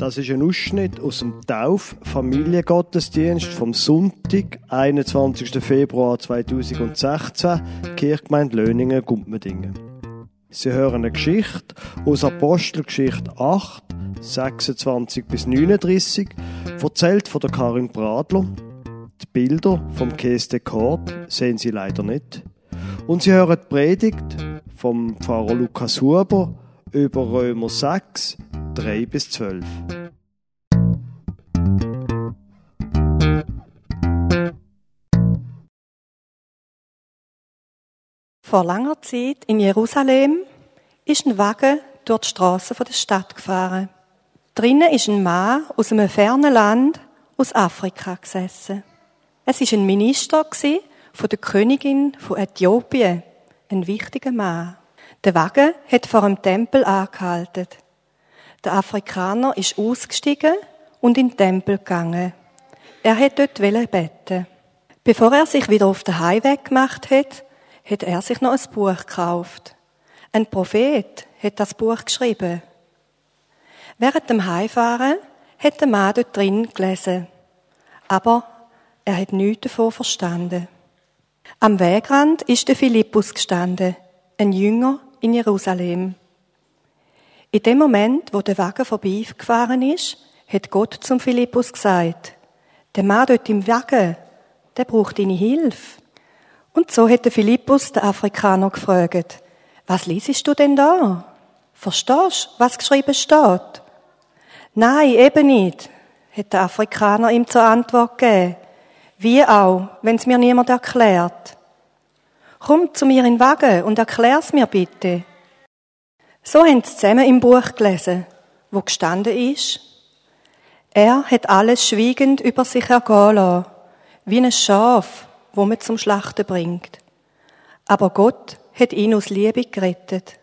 Das ist ein Ausschnitt aus dem Tauf-Familiengottesdienst vom Sonntag, 21. Februar 2016, Kirchgemeinde Löningen, Gumpmedingen. Sie hören eine Geschichte aus Apostelgeschichte 8, 26 bis 39, erzählt von der Karin Bradler. Die Bilder vom Käse de Kort sehen Sie leider nicht. Und Sie hören die Predigt vom Pfarrer Lukas Huber über Römer 6, 3 bis 12. Vor langer Zeit in Jerusalem ist ein Wagen durch die Straßen der Stadt gefahren. Drinnen ist ein Mann aus einem fernen Land aus Afrika gesessen. Es ist ein Minister von der Königin von Äthiopien, ein wichtiger Mann. Der Wagen hat vor dem Tempel angehalten. Der Afrikaner ist ausgestiegen und in den Tempel gegangen. Er hat dort beten. Bevor er sich wieder auf den Heimweg gemacht hat, hat er sich noch ein Buch gekauft. Ein Prophet hat das Buch geschrieben. Während dem Heimfahren hat der Mann dort drin gelesen. Aber er hat nichts davon verstanden. Am Wegrand ist der Philippus gestanden, ein Jünger in Jerusalem. In dem Moment, wo der Wagen vorbeigefahren ist, hat Gott zum Philippus gesagt, der Mann dort im Wagen, der braucht deine Hilfe. Und so hat der Philippus den Afrikaner gefragt, was liest du denn da? Verstehst, was geschrieben steht? Nein, eben nicht, hat der Afrikaner ihm zur Antwort gegeben. Wie auch, wenn es mir niemand erklärt. Komm zu mir in den Wagen und erklär's mir bitte. So haben sie zusammen im Buch gelesen, wo gestanden ist. Er hat alles schweigend über sich ergehen lassen, wie ein Schaf, wo man zum Schlachten bringt. Aber Gott hat ihn aus Liebe gerettet.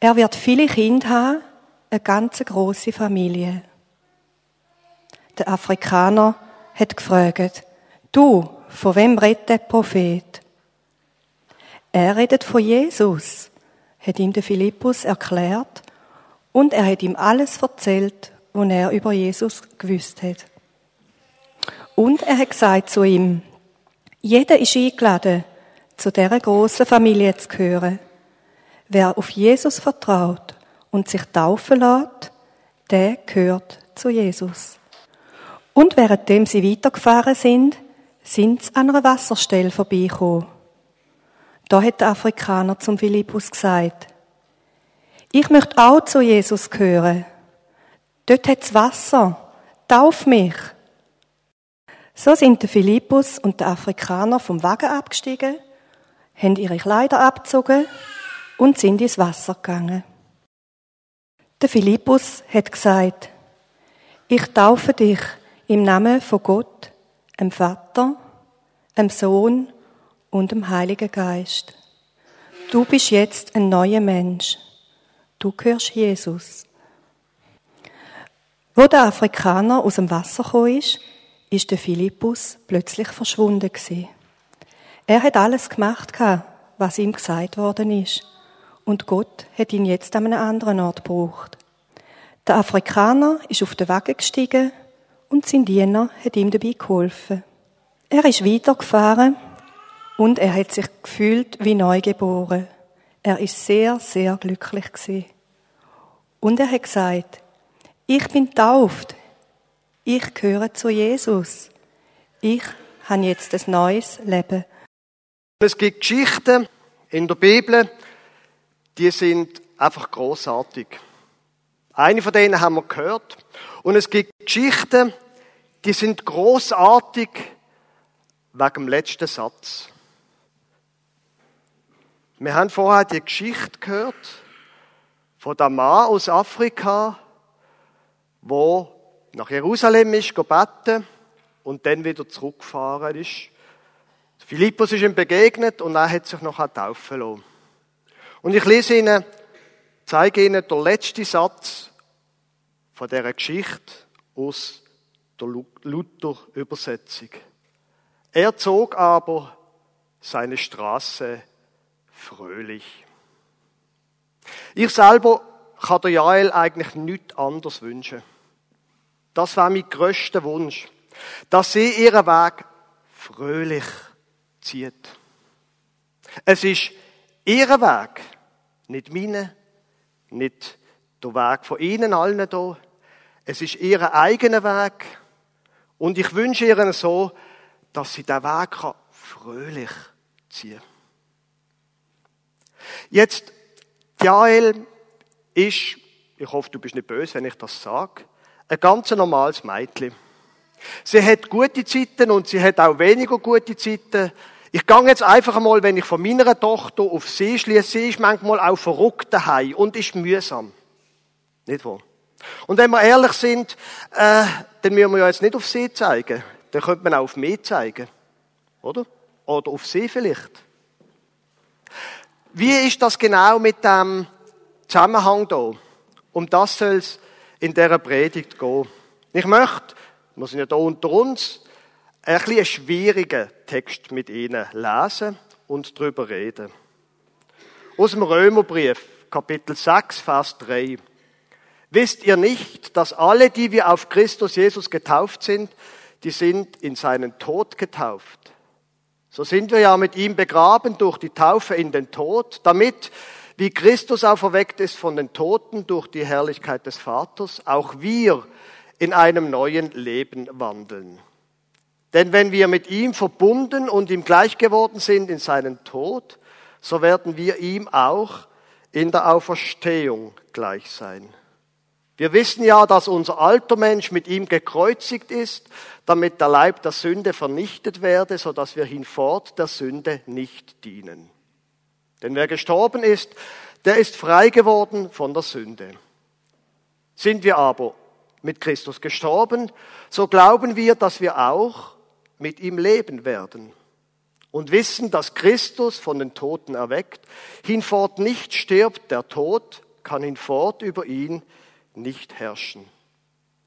Er wird viele Kinder haben, eine ganz große Familie. Der Afrikaner hat gefragt, du, von wem redet der Prophet? Er redet von Jesus, hat ihm der Philippus erklärt und er hat ihm alles erzählt, was er über Jesus gewusst hat. Und er hat gesagt zu ihm, jeder ist eingeladen, zu dieser großen Familie zu gehören. Wer auf Jesus vertraut und sich taufen lässt, der gehört zu Jesus. Und währenddem sie weitergefahren sind, sind sie an einer Wasserstelle vorbeigekommen. Da hat der Afrikaner zum Philippus gesagt, ich möchte auch zu Jesus gehören. Dort hat's Wasser. Tauf mich. So sind der Philippus und der Afrikaner vom Wagen abgestiegen, haben ihre Kleider abgezogen und sind ins Wasser gegangen. Der Philippus hat gesagt, ich taufe dich im Namen von Gott, dem Vater, dem Sohn und dem Heiligen Geist. Du bist jetzt ein neuer Mensch. Du gehörst Jesus. Wo der Afrikaner aus dem Wasser gekommen ist, ist der Philippus plötzlich verschwunden gewesen. Er hat alles gemacht, was ihm gesagt worden ist. Und Gott hat ihn jetzt an einem anderen Ort gebraucht. Der Afrikaner ist auf den Wagen gestiegen und sein Diener hat ihm dabei geholfen. Er ist weitergefahren und er hat sich gefühlt wie neugeboren. Er ist sehr, sehr glücklich gewesen. Und er hat gesagt, ich bin tauft. Ich gehöre zu Jesus. Ich habe jetzt ein neues Leben. Es gibt Geschichten in der Bibel, die sind einfach großartig. Eine von denen haben wir gehört. Und es gibt Geschichten, die sind großartig wegen dem letzten Satz. Wir haben vorher die Geschichte gehört von dem Mann aus Afrika, wo nach Jerusalem ist, beten und dann wieder zurückgefahren ist. Philippus ist ihm begegnet und er hat sich noch taufen lassen. Und ich lese Ihnen, zeige Ihnen den letzten Satz von dieser Geschichte aus der Luther-Übersetzung. Er zog aber seine Straße fröhlich. Ich selber kann der Jael eigentlich nichts anderes wünschen. Das war mein größter Wunsch, dass sie ihren Weg fröhlich zieht. Es ist ihr Weg, nicht meine, nicht der Weg von ihnen allen hier. Es ist ihr eigener Weg. Und ich wünsche ihr so, dass sie den Weg fröhlich ziehen kann. Jetzt, Jael ist, ich hoffe, du bist nicht böse, wenn ich das sage, ein ganz normales Mädchen. Sie hat gute Zeiten und sie hat auch weniger gute Zeiten. Ich gehe jetzt einfach einmal, wenn ich von meiner Tochter auf sie schließe, sie ist manchmal auch verrückt daheim und ist mühsam. Nicht wahr? Und wenn wir ehrlich sind, äh, dann müssen wir ja jetzt nicht auf sie zeigen. Dann könnte man auch auf mich zeigen. Oder? Oder auf sie vielleicht. Wie ist das genau mit dem Zusammenhang da? Um das soll es in dieser Predigt gehen. Ich möchte, wir sind ja da unter uns, ein bisschen einen schwierigen Text mit Ihnen lesen und darüber reden. Aus dem Römerbrief, Kapitel 6, Vers 3. Wisst ihr nicht, dass alle, die wir auf Christus Jesus getauft sind, die sind in seinen Tod getauft? So sind wir ja mit ihm begraben durch die Taufe in den Tod, damit, wie Christus auferweckt ist von den Toten durch die Herrlichkeit des Vaters, auch wir in einem neuen Leben wandeln. Denn wenn wir mit ihm verbunden und ihm gleich geworden sind in seinen Tod, so werden wir ihm auch in der Auferstehung gleich sein. Wir wissen ja, dass unser alter Mensch mit ihm gekreuzigt ist, damit der Leib der Sünde vernichtet werde, so dass wir hinfort der Sünde nicht dienen. Denn wer gestorben ist, der ist frei geworden von der Sünde. Sind wir aber mit Christus gestorben, so glauben wir, dass wir auch mit ihm leben werden und wissen, dass Christus von den Toten erweckt, hinfort nicht stirbt, der Tod kann hinfort über ihn nicht herrschen.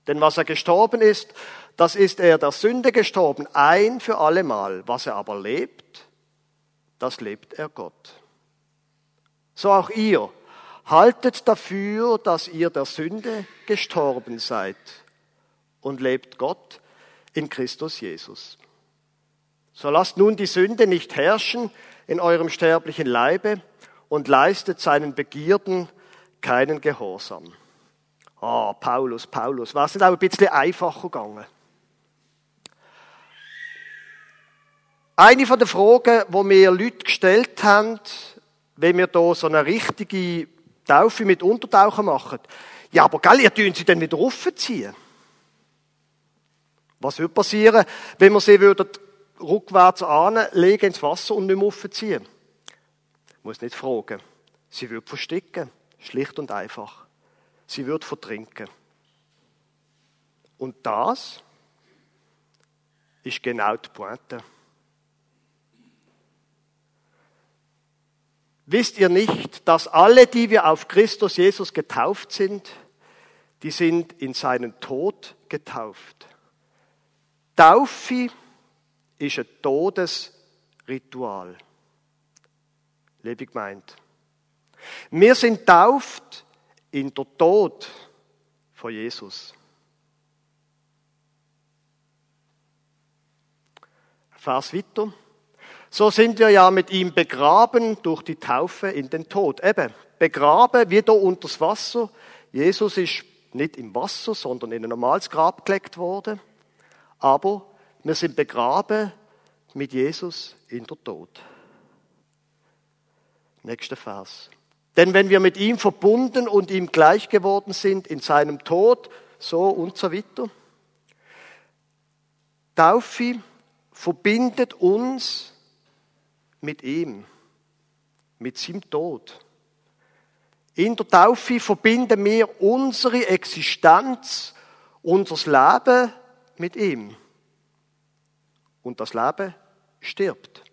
Denn was er gestorben ist, das ist er der Sünde gestorben, ein für allemal. Was er aber lebt, das lebt er Gott. So auch ihr. Haltet dafür, dass ihr der Sünde gestorben seid und lebt Gott in Christus Jesus. So lasst nun die Sünde nicht herrschen in eurem sterblichen Leibe und leistet seinen Begierden keinen Gehorsam. Ah, oh, Paulus, Paulus, war es nicht auch ein bisschen einfacher gegangen? Eine von den Fragen, die mir Leute gestellt haben, wenn wir hier so eine richtige Taufe mit Untertauchen machen. Ja, aber gell, ihr tun sie dann wieder raufziehen. Was würde passieren, wenn wir sie würden rückwärts anlegen ins Wasser und nicht mehr raufziehen? Ich muss nicht fragen. Sie würde versticken. Schlicht und einfach. Sie wird vertrinken. Und das ist genau die Pointe. Wisst ihr nicht, dass alle, die wir auf Christus Jesus getauft sind, die sind in seinen Tod getauft. Taufe ist ein Todesritual. Liebe gemeint. Wir sind tauft in der Tod von Jesus. Vers weiter. So sind wir ja mit ihm begraben durch die Taufe in den Tod. Eben, begraben wieder unters Wasser. Jesus ist nicht im Wasser, sondern in ein normales Grab gelegt worden. Aber wir sind begraben mit Jesus in der Tod. Nächster Vers. Denn wenn wir mit ihm verbunden und ihm gleich geworden sind in seinem Tod, so und so weiter. Taufe verbindet uns mit ihm, mit seinem Tod. In der Taufe verbinden wir unsere Existenz, unser Leben mit ihm. Und das Leben stirbt.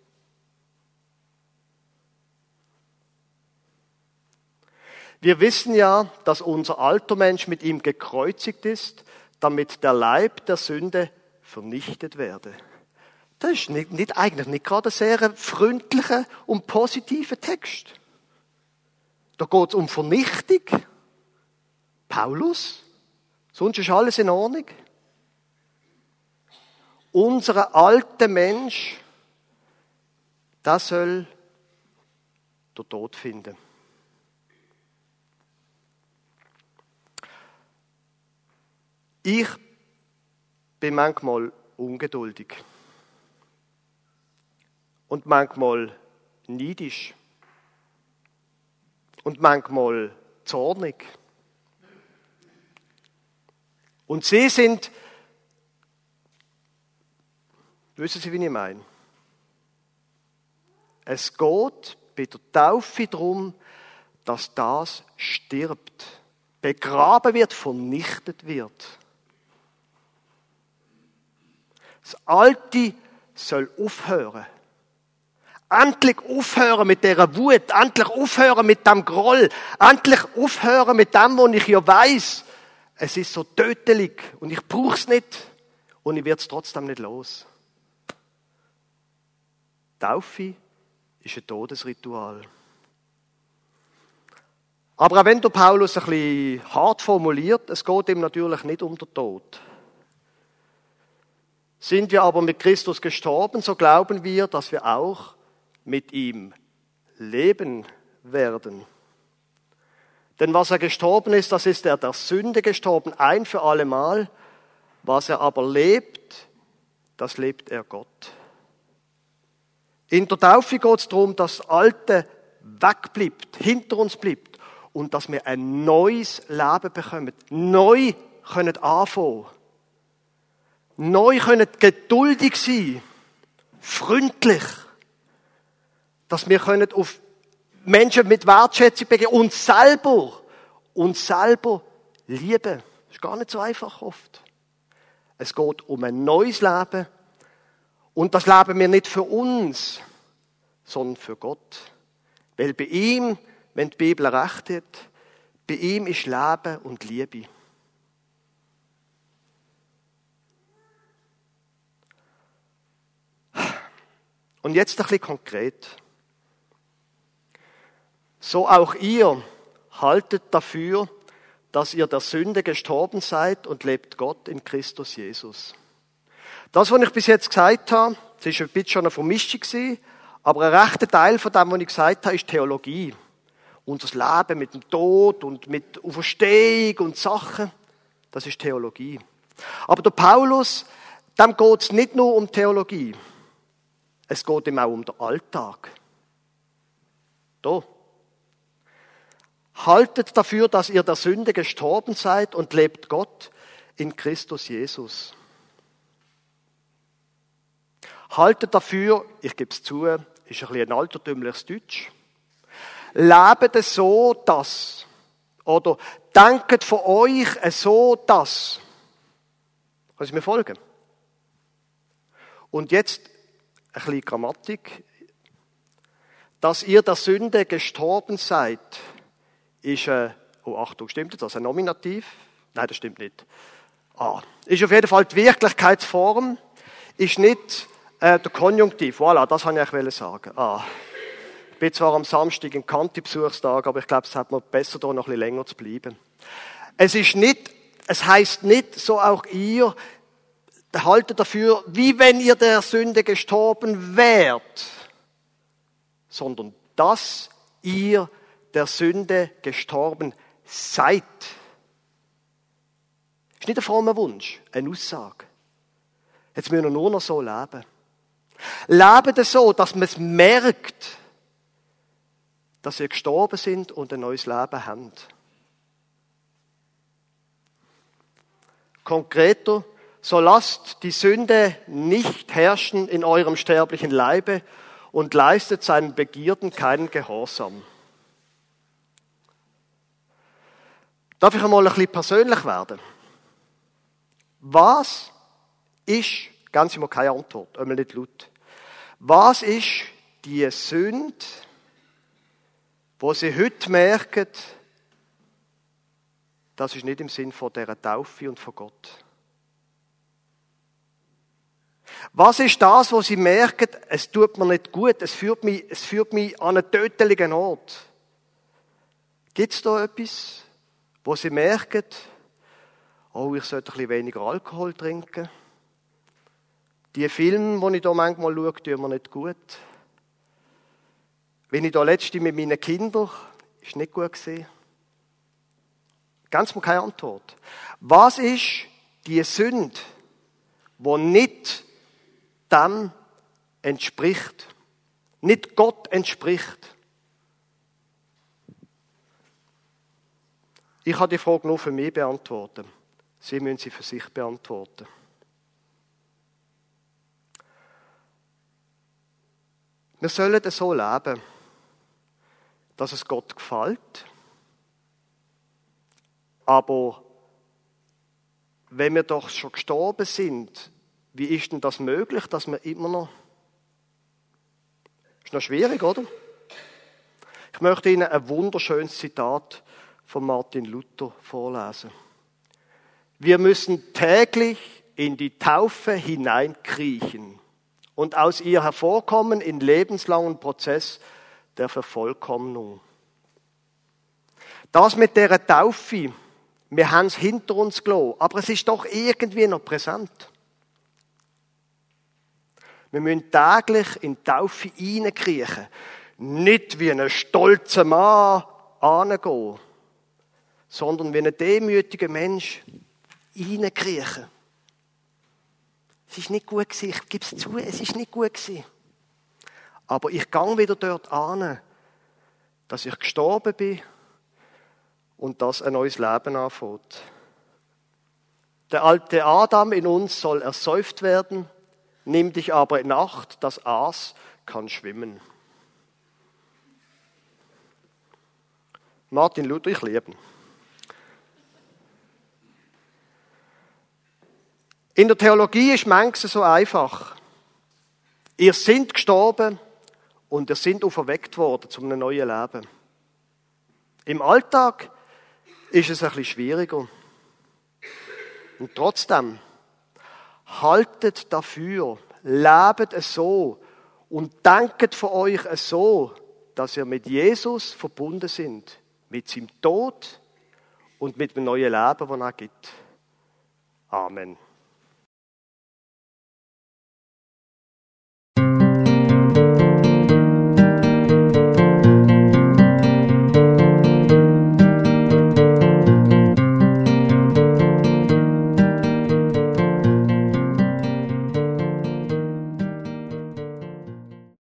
Wir wissen ja, dass unser alter Mensch mit ihm gekreuzigt ist, damit der Leib der Sünde vernichtet werde. Das ist nicht, nicht, eigentlich nicht gerade ein sehr freundlicher und positiver Text. Da geht es um Vernichtung. Paulus, sonst ist alles in Ordnung. unser alter Mensch, das soll der Tod finden. Ich bin manchmal ungeduldig und manchmal neidisch und manchmal zornig. Und sie sind, wissen Sie, wie ich meine? Es geht bei der Taufe darum, dass das stirbt, begraben wird, vernichtet wird. Das Alte soll aufhören. Endlich aufhören mit dieser Wut, endlich aufhören mit dem Groll, endlich aufhören mit dem, wo ich ja weiß, es ist so tödlich und ich brauche es nicht und ich werde es trotzdem nicht los. Taufe ist ein Todesritual. Aber auch wenn der Paulus ein bisschen hart formuliert, es geht ihm natürlich nicht um den Tod. Sind wir aber mit Christus gestorben, so glauben wir, dass wir auch mit ihm leben werden. Denn was er gestorben ist, das ist er der Sünde gestorben, ein für allemal. Was er aber lebt, das lebt er Gott. In der Taufe geht es darum, dass das Alte wegbleibt, hinter uns bleibt und dass wir ein neues Leben bekommen, neu können anfangen, neu können geduldig sein, freundlich, dass wir können auf Menschen mit Wertschätzung begegnen und selber, und selber lieben. Das ist gar nicht so einfach oft. Es geht um ein neues Leben. Und das leben wir nicht für uns, sondern für Gott. Weil bei ihm, wenn die Bibel recht hat, bei ihm ist Leben und Liebe. Und jetzt ein bisschen konkret. So auch ihr haltet dafür, dass ihr der Sünde gestorben seid und lebt Gott in Christus Jesus. Das, was ich bis jetzt gesagt habe, das ist ein bisschen eine Vermischung gewesen, aber ein rechter Teil von dem, was ich gesagt habe, ist Theologie. Unser Leben mit dem Tod und mit Auferstehung und Sachen, das ist Theologie. Aber der Paulus, dem geht es nicht nur um Theologie. Es geht ihm auch um den Alltag. Da. Haltet dafür, dass ihr der Sünde gestorben seid und lebt Gott in Christus Jesus. Haltet dafür, ich gebe es zu, ist ein bisschen ein altertümliches Deutsch. Lebt es so, dass, oder denkt von euch so, dass. Können Sie mir folgen? Und jetzt ein bisschen Grammatik. Dass ihr der Sünde gestorben seid ist, äh, oh Achtung, stimmt das? Ein Nominativ? Nein, das stimmt nicht. Ah, ist auf jeden Fall die Wirklichkeitsform, ist nicht äh, der Konjunktiv. Voilà, das wollte ich eigentlich sagen. Ah. Ich bin zwar am Samstag im Kanti-Besuchstag, aber ich glaube, es hat mir besser, da noch ein bisschen länger zu bleiben. Es ist nicht, es heißt nicht, so auch ihr, haltet dafür, wie wenn ihr der Sünde gestorben wärt, sondern dass ihr der Sünde gestorben seid. Ist nicht ein frommer Wunsch, eine Aussage. Jetzt müssen wir nur noch so leben. Leben so, dass man es merkt, dass wir gestorben sind und ein neues Leben haben. Konkreter, so lasst die Sünde nicht herrschen in eurem sterblichen Leibe und leistet seinen Begierden keinen Gehorsam. Darf ich einmal ein bisschen persönlich werden? Was ist, ganz immer keine Antwort, einmal nicht laut. Was ist die Sünde, wo Sie heute merken, das ist nicht im Sinn von dieser Taufe und von Gott? Was ist das, wo Sie merken, es tut mir nicht gut, es führt mich, es führt mich an einen tödlichen Ort? Gibt es da etwas? Wo sie merken, oh, ich sollte ein bisschen weniger Alkohol trinken. Die Filme, die ich hier manchmal schaue, tun mir nicht gut. Wenn ich da letzte mit meinen Kindern, ist nicht gut gesehen. Ganz mal keine Antwort. Was ist die Sünde, die nicht dem entspricht, nicht Gott entspricht? Ich kann die Frage nur für mich beantworten. Sie müssen sie für sich beantworten. Wir sollen so leben, dass es Gott gefällt. Aber wenn wir doch schon gestorben sind, wie ist denn das möglich, dass wir immer noch. Ist noch schwierig, oder? Ich möchte Ihnen ein wunderschönes Zitat von Martin Luther vorlesen. Wir müssen täglich in die Taufe hineinkriechen und aus ihr hervorkommen in lebenslangen Prozess der Vervollkommnung. Das mit der Taufe, wir haben es hinter uns gelassen, aber es ist doch irgendwie noch präsent. Wir müssen täglich in die Taufe hineinkriechen. Nicht wie ein stolzer Mann angehen, sondern wie ein demütiger Mensch reinkriechen. Es ist nicht gut gewesen, ich gebe es zu, es ist nicht gut gewesen. Aber ich gang wieder dort an, dass ich gestorben bin und dass ein neues Leben anfängt. Der alte Adam in uns soll ersäuft werden, nimm dich aber in Acht, das Aas kann schwimmen. Martin Luther, ich liebe ihn. In der Theologie ist manches so einfach. Ihr sind gestorben und ihr sind auferweckt worden zu einem neuen Leben. Im Alltag ist es ein bisschen schwieriger. Und trotzdem, haltet dafür, lebt es so und denkt von euch so, dass ihr mit Jesus verbunden sind, mit seinem Tod und mit dem neuen Leben, das er gibt. Amen.